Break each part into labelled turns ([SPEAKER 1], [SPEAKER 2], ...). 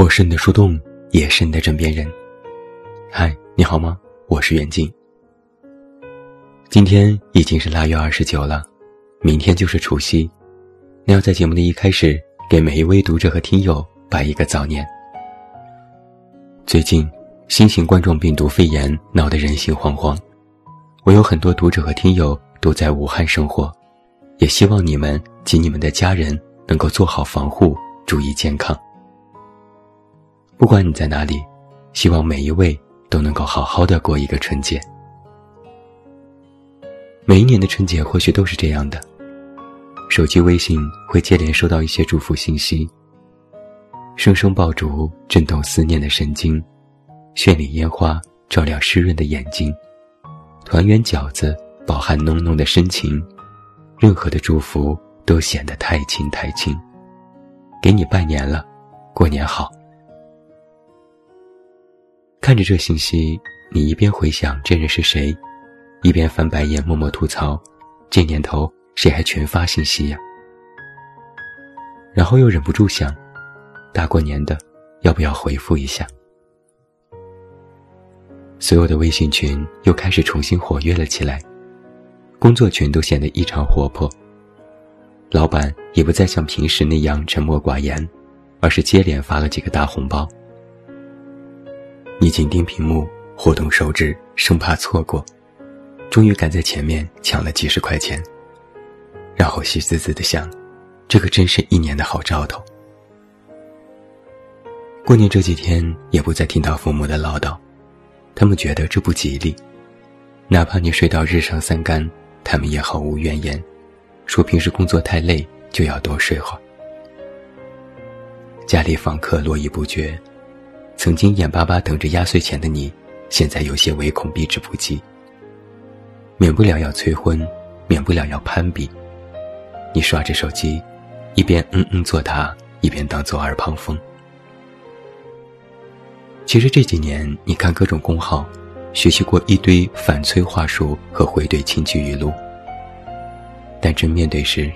[SPEAKER 1] 我是你的树洞，也是你的枕边人。嗨，你好吗？我是袁静。今天已经是腊月二十九了，明天就是除夕。那要在节目的一开始，给每一位读者和听友拜一个早年。最近，新型冠状病毒肺炎闹得人心惶惶，我有很多读者和听友都在武汉生活，也希望你们及你们的家人能够做好防护，注意健康。不管你在哪里，希望每一位都能够好好的过一个春节。每一年的春节或许都是这样的，手机微信会接连收到一些祝福信息。声声爆竹震动思念的神经，绚丽烟花照亮湿润的眼睛，团圆饺子饱含浓浓的深情，任何的祝福都显得太轻太轻。给你拜年了，过年好。看着这信息，你一边回想这人是谁，一边翻白眼默默吐槽：这年头谁还群发信息呀？然后又忍不住想，大过年的，要不要回复一下？所有的微信群又开始重新活跃了起来，工作群都显得异常活泼。老板也不再像平时那样沉默寡言，而是接连发了几个大红包。你紧盯屏幕，活动手指，生怕错过，终于赶在前面抢了几十块钱，然后喜滋滋的想：这个真是一年的好兆头。过年这几天也不再听到父母的唠叨，他们觉得这不吉利，哪怕你睡到日上三竿，他们也毫无怨言，说平时工作太累，就要多睡会儿。家里访客络绎不绝。曾经眼巴巴等着压岁钱的你，现在有些唯恐避之不及。免不了要催婚，免不了要攀比。你刷着手机，一边嗯嗯作答，一边当做耳旁风。其实这几年，你看各种公号，学习过一堆反催话术和回怼亲戚语录，但真面对时，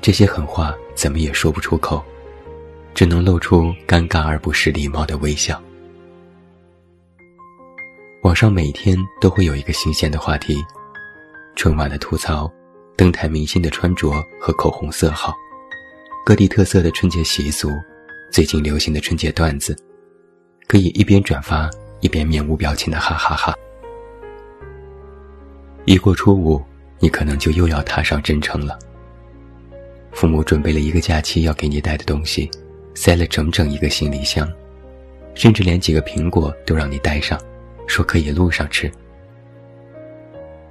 [SPEAKER 1] 这些狠话怎么也说不出口。只能露出尴尬而不失礼貌的微笑。网上每天都会有一个新鲜的话题：春晚的吐槽、登台明星的穿着和口红色号、各地特色的春节习俗、最近流行的春节段子，可以一边转发一边面无表情的哈哈哈。一过初五，你可能就又要踏上征程了。父母准备了一个假期要给你带的东西。塞了整整一个行李箱，甚至连几个苹果都让你带上，说可以路上吃。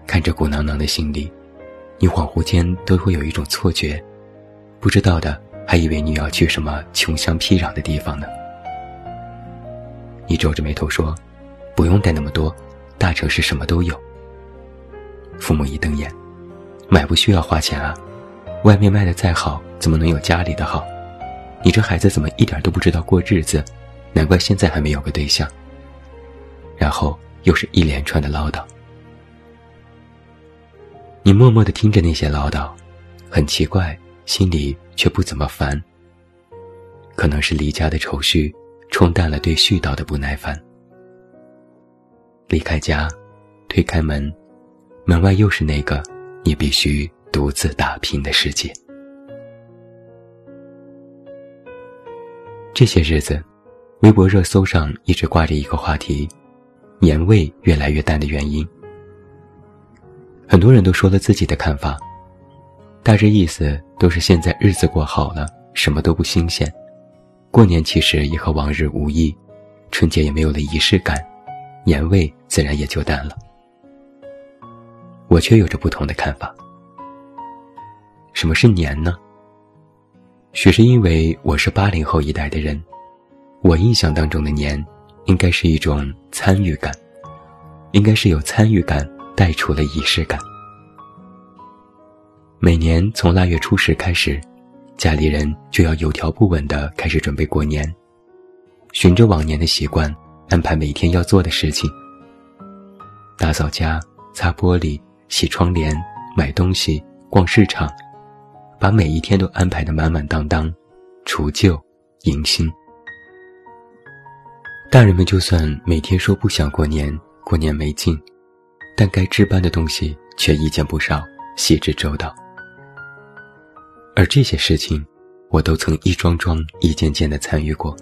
[SPEAKER 1] 看着鼓囊囊的行李，你恍惚间都会有一种错觉，不知道的还以为你要去什么穷乡僻壤的地方呢。你皱着眉头说：“不用带那么多，大城市什么都有。”父母一瞪眼：“买不需要花钱啊，外面卖的再好，怎么能有家里的好？”你这孩子怎么一点都不知道过日子？难怪现在还没有个对象。然后又是一连串的唠叨。你默默的听着那些唠叨，很奇怪，心里却不怎么烦。可能是离家的愁绪冲淡了对絮叨的不耐烦。离开家，推开门，门外又是那个你必须独自打拼的世界。这些日子，微博热搜上一直挂着一个话题：年味越来越淡的原因。很多人都说了自己的看法，大致意思都是现在日子过好了，什么都不新鲜，过年其实也和往日无异，春节也没有了仪式感，年味自然也就淡了。我却有着不同的看法。什么是年呢？许是因为我是八零后一代的人，我印象当中的年，应该是一种参与感，应该是有参与感带出了仪式感。每年从腊月初十开始，家里人就要有条不紊地开始准备过年，循着往年的习惯安排每天要做的事情：打扫家、擦玻璃、洗窗帘、买东西、逛市场。把每一天都安排的满满当当，除旧迎新。大人们就算每天说不想过年，过年没劲，但该置办的东西却一件不少，细致周到。而这些事情，我都曾一桩桩、一件件的参与过，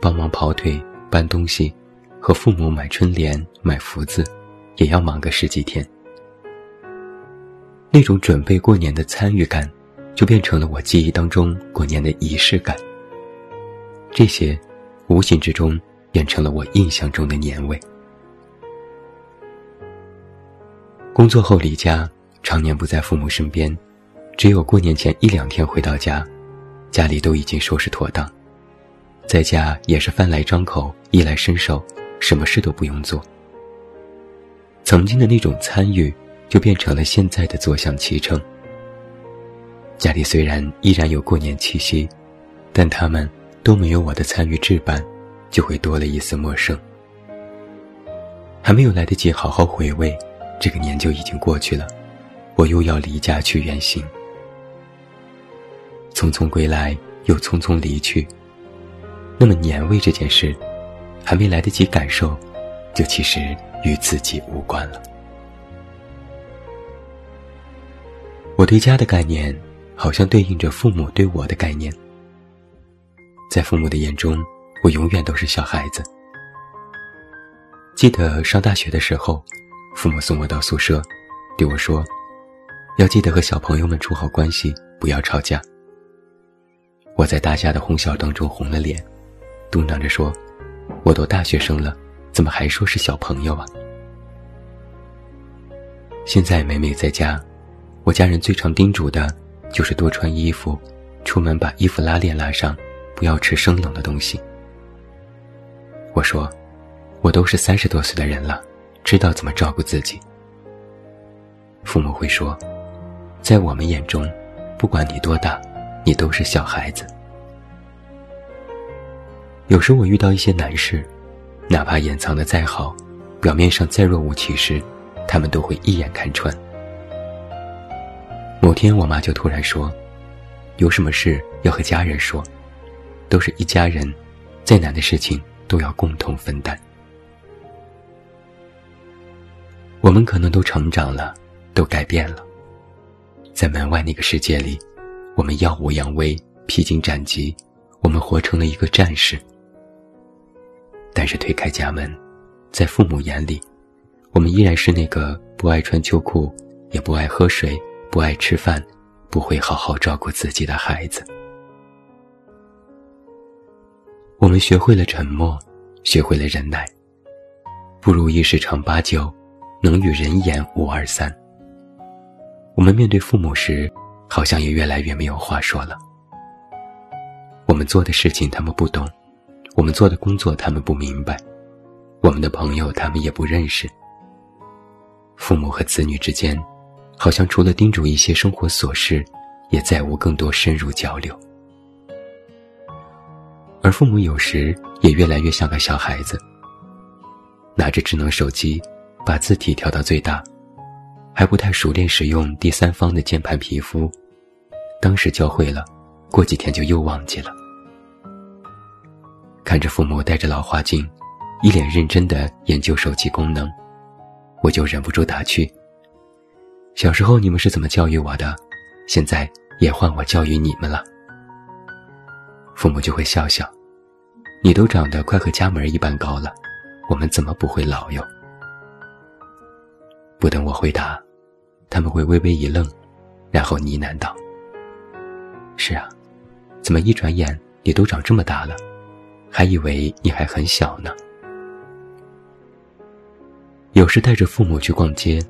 [SPEAKER 1] 帮忙跑腿、搬东西，和父母买春联、买福字，也要忙个十几天。那种准备过年的参与感，就变成了我记忆当中过年的仪式感。这些，无形之中变成了我印象中的年味。工作后离家，常年不在父母身边，只有过年前一两天回到家，家里都已经收拾妥当，在家也是饭来张口、衣来伸手，什么事都不用做。曾经的那种参与。就变成了现在的坐享其成。家里虽然依然有过年气息，但他们都没有我的参与置办，就会多了一丝陌生。还没有来得及好好回味，这个年就已经过去了，我又要离家去远行。匆匆归来，又匆匆离去。那么年味这件事，还没来得及感受，就其实与自己无关了。我对家的概念，好像对应着父母对我的概念。在父母的眼中，我永远都是小孩子。记得上大学的时候，父母送我到宿舍，对我说：“要记得和小朋友们处好关系，不要吵架。”我在大家的哄笑当中红了脸，嘟囔着说：“我都大学生了，怎么还说是小朋友啊？”现在每每在家。我家人最常叮嘱的，就是多穿衣服，出门把衣服拉链拉上，不要吃生冷的东西。我说，我都是三十多岁的人了，知道怎么照顾自己。父母会说，在我们眼中，不管你多大，你都是小孩子。有时我遇到一些难事，哪怕掩藏的再好，表面上再若无其事，他们都会一眼看穿。某天，我妈就突然说：“有什么事要和家人说，都是一家人，再难的事情都要共同分担。”我们可能都成长了，都改变了，在门外那个世界里，我们耀武扬威、披荆斩棘，我们活成了一个战士。但是推开家门，在父母眼里，我们依然是那个不爱穿秋裤，也不爱喝水。不爱吃饭，不会好好照顾自己的孩子。我们学会了沉默，学会了忍耐。不如意十常八九，能与人言五二三。我们面对父母时，好像也越来越没有话说了。我们做的事情他们不懂，我们做的工作他们不明白，我们的朋友他们也不认识。父母和子女之间。好像除了叮嘱一些生活琐事，也再无更多深入交流。而父母有时也越来越像个小孩子，拿着智能手机，把字体调到最大，还不太熟练使用第三方的键盘皮肤。当时教会了，过几天就又忘记了。看着父母戴着老花镜，一脸认真的研究手机功能，我就忍不住打趣。小时候你们是怎么教育我的？现在也换我教育你们了。父母就会笑笑：“你都长得快和家门一般高了，我们怎么不会老哟？”不等我回答，他们会微微一愣，然后呢喃道：“是啊，怎么一转眼你都长这么大了？还以为你还很小呢。”有时带着父母去逛街。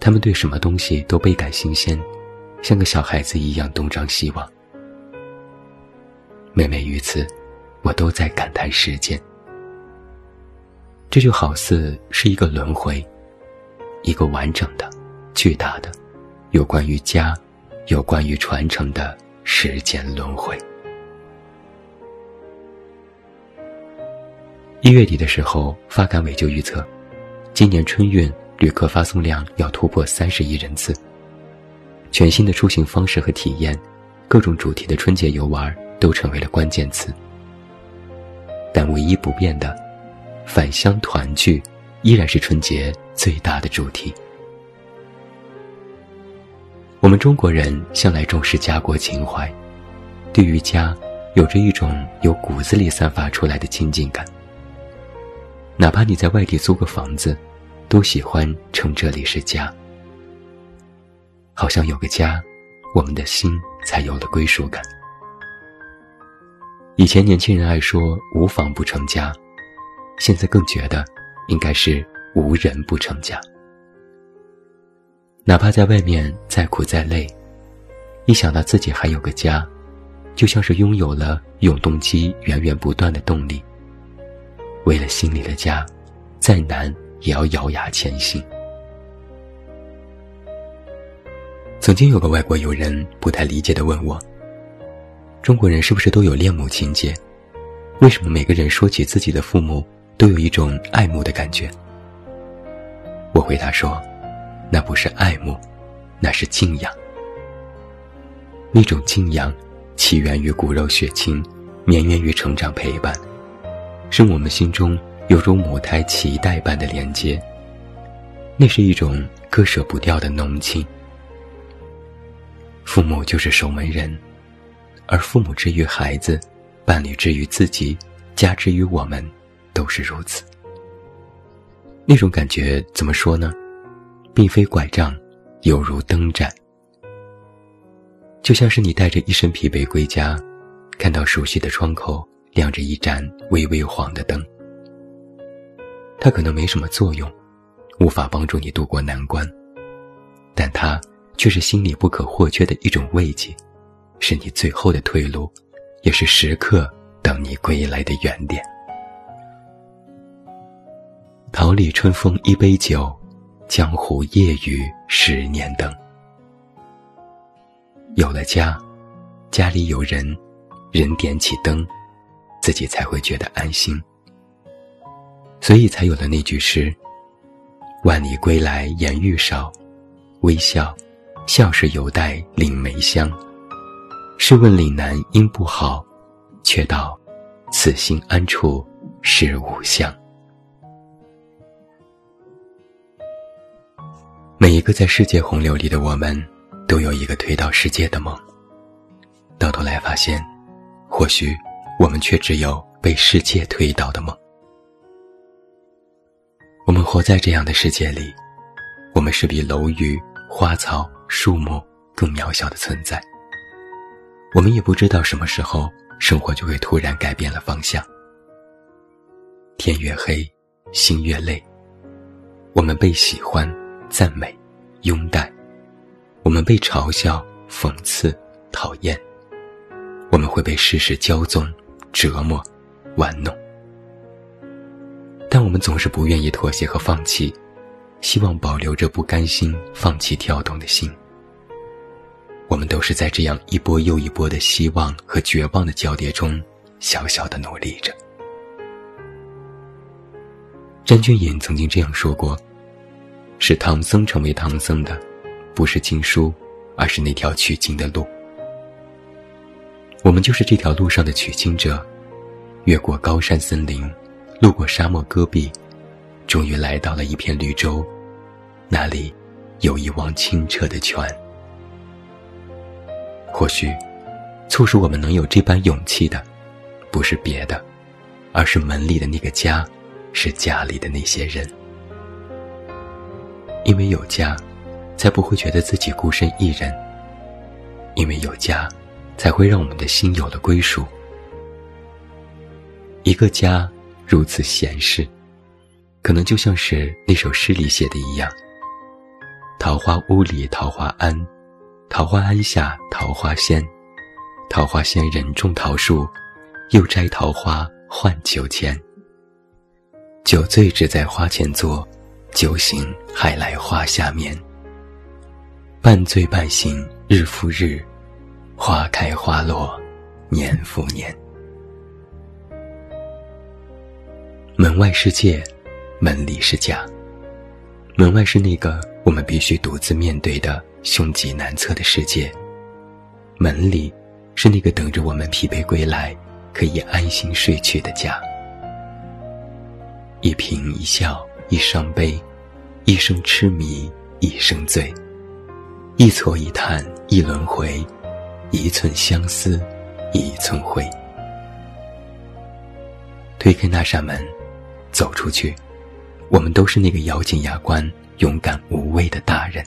[SPEAKER 1] 他们对什么东西都倍感新鲜，像个小孩子一样东张西望。每每于此，我都在感叹时间。这就好似是一个轮回，一个完整的、巨大的、有关于家、有关于传承的时间轮回。一月底的时候，发改委就预测，今年春运。旅客发送量要突破三十亿人次，全新的出行方式和体验，各种主题的春节游玩都成为了关键词。但唯一不变的，返乡团聚，依然是春节最大的主题。我们中国人向来重视家国情怀，对于家，有着一种由骨子里散发出来的亲近感。哪怕你在外地租个房子，都喜欢称这里是家。好像有个家，我们的心才有了归属感。以前年轻人爱说无房不成家，现在更觉得应该是无人不成家。哪怕在外面再苦再累，一想到自己还有个家，就像是拥有了永动机源源不断的动力。为了心里的家，再难也要咬牙前行。曾经有个外国友人不太理解的问我。中国人是不是都有恋母情节？为什么每个人说起自己的父母，都有一种爱慕的感觉？我回答说，那不是爱慕，那是敬仰。那种敬仰，起源于骨肉血亲，绵延于成长陪伴，是我们心中犹如母胎脐带般的连接。那是一种割舍不掉的浓情。父母就是守门人。而父母之于孩子，伴侣之于自己，家之于我们，都是如此。那种感觉怎么说呢？并非拐杖，犹如灯盏。就像是你带着一身疲惫归家，看到熟悉的窗口亮着一盏微微黄的灯。它可能没什么作用，无法帮助你渡过难关，但它却是心里不可或缺的一种慰藉。是你最后的退路，也是时刻等你归来的原点。桃李春风一杯酒，江湖夜雨十年灯。有了家，家里有人，人点起灯，自己才会觉得安心。所以才有了那句诗：“万里归来颜愈少，微笑，笑是犹带岭梅香。”试问岭南应不好，却道此心安处是吾乡。每一个在世界洪流里的我们，都有一个推倒世界的梦。到头来发现，或许我们却只有被世界推倒的梦。我们活在这样的世界里，我们是比楼宇、花草、树木更渺小的存在。我们也不知道什么时候，生活就会突然改变了方向。天越黑，心越累。我们被喜欢、赞美、拥戴；我们被嘲笑、讽刺、讨厌；我们会被世事骄纵、折磨、玩弄。但我们总是不愿意妥协和放弃，希望保留着不甘心放弃跳动的心。我们都是在这样一波又一波的希望和绝望的交叠中，小小的努力着。詹俊隐曾经这样说过：“使唐僧成为唐僧的，不是经书，而是那条取经的路。我们就是这条路上的取经者，越过高山森林，路过沙漠戈壁，终于来到了一片绿洲，那里有一汪清澈的泉。”或许，促使我们能有这般勇气的，不是别的，而是门里的那个家，是家里的那些人。因为有家，才不会觉得自己孤身一人；因为有家，才会让我们的心有了归属。一个家如此闲适，可能就像是那首诗里写的一样：“桃花坞里桃花庵。”桃花庵下桃花仙，桃花仙人种桃树，又摘桃花换酒钱。酒醉只在花前坐，酒醒还来花下眠。半醉半醒日复日，花开花落年复年。门外世界，门里是家。门外是那个我们必须独自面对的。凶吉难测的世界，门里是那个等着我们疲惫归来，可以安心睡去的家。一颦一笑，一伤悲，一生痴迷，一生醉，一错一叹，一轮回，一寸相思，一寸灰。推开那扇门，走出去，我们都是那个咬紧牙关、勇敢无畏的大人。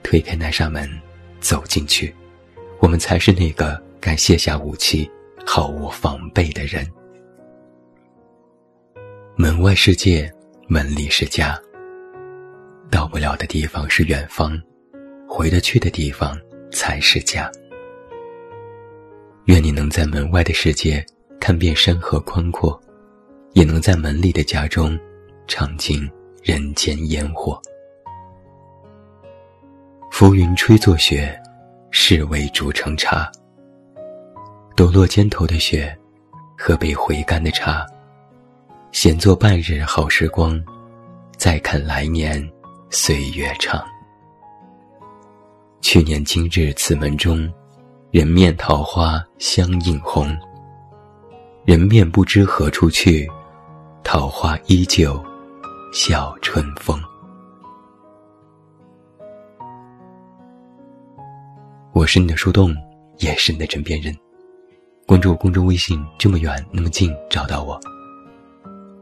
[SPEAKER 1] 推开那扇门，走进去，我们才是那个敢卸下武器、毫无防备的人。门外世界，门里是家。到不了的地方是远方，回得去的地方才是家。愿你能在门外的世界。看遍山河宽阔，也能在门里的家中尝尽人间烟火。浮云吹作雪，世味煮成茶。抖落肩头的雪，喝杯回甘的茶，闲坐半日好时光，再看来年岁月长。去年今日此门中，人面桃花相映红。人面不知何处去，桃花依旧笑春风。我是你的树洞，也是你的枕边人。关注公众微信，这么远那么近，找到我。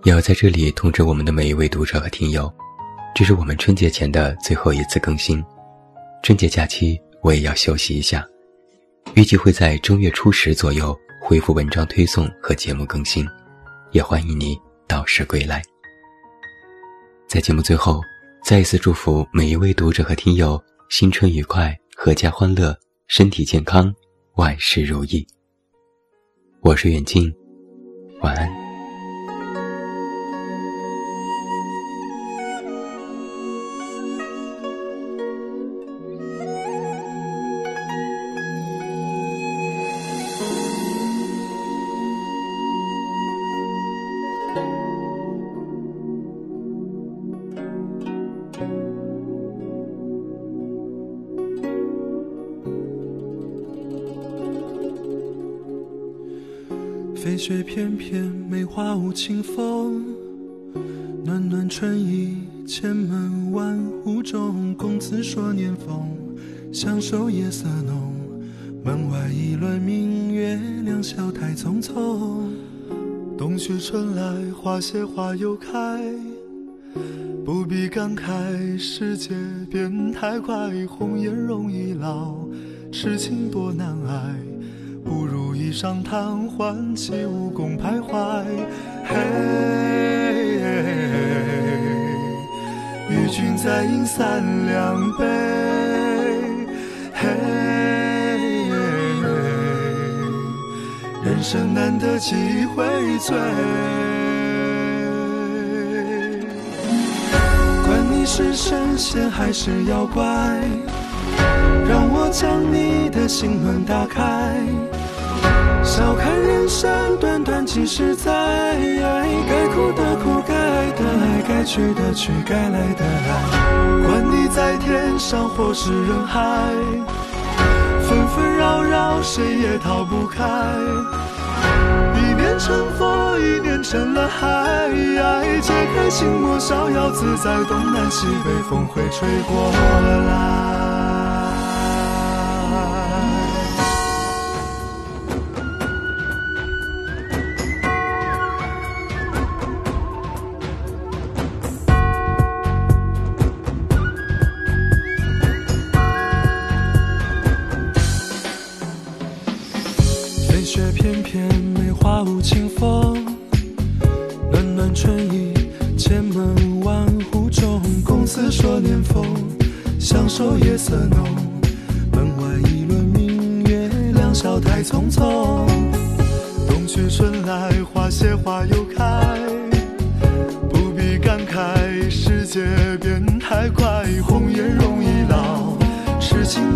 [SPEAKER 1] 也要在这里通知我们的每一位读者和听友，这是我们春节前的最后一次更新。春节假期我也要休息一下，预计会在正月初十左右。恢复文章推送和节目更新，也欢迎你到时归来。在节目最后，再一次祝福每一位读者和听友新春愉快、阖家欢乐、身体健康、万事如意。我是远近，晚安。
[SPEAKER 2] 飞雪翩翩，梅花舞清风。暖暖春意，千门万户中。公子说年丰，相守夜色浓。门外一轮明月，两小太匆匆。冬去春来，花谢花又开。不必感慨，世界变太快。红颜容易老，痴情多难挨。不如一晌贪欢，起武功徘徊。嘿，与君再饮三两杯。人生难得几回醉。管你是神仙还是妖怪，让我将你的心门打开。笑看人生短短几十载，该哭的哭，该爱的爱，该去的去，该来的来。管你在天上或是人海，纷纷扰扰，谁也逃不开。一念成佛，一念成了海。解开心魔，逍遥自在，东南西北风会吹过来。春意，千门万户中，公子说年丰相守夜色浓，门外一轮明月，两小太匆匆。冬去春来，花谢花又开，不必感慨，世界变太快，红颜容易老，痴情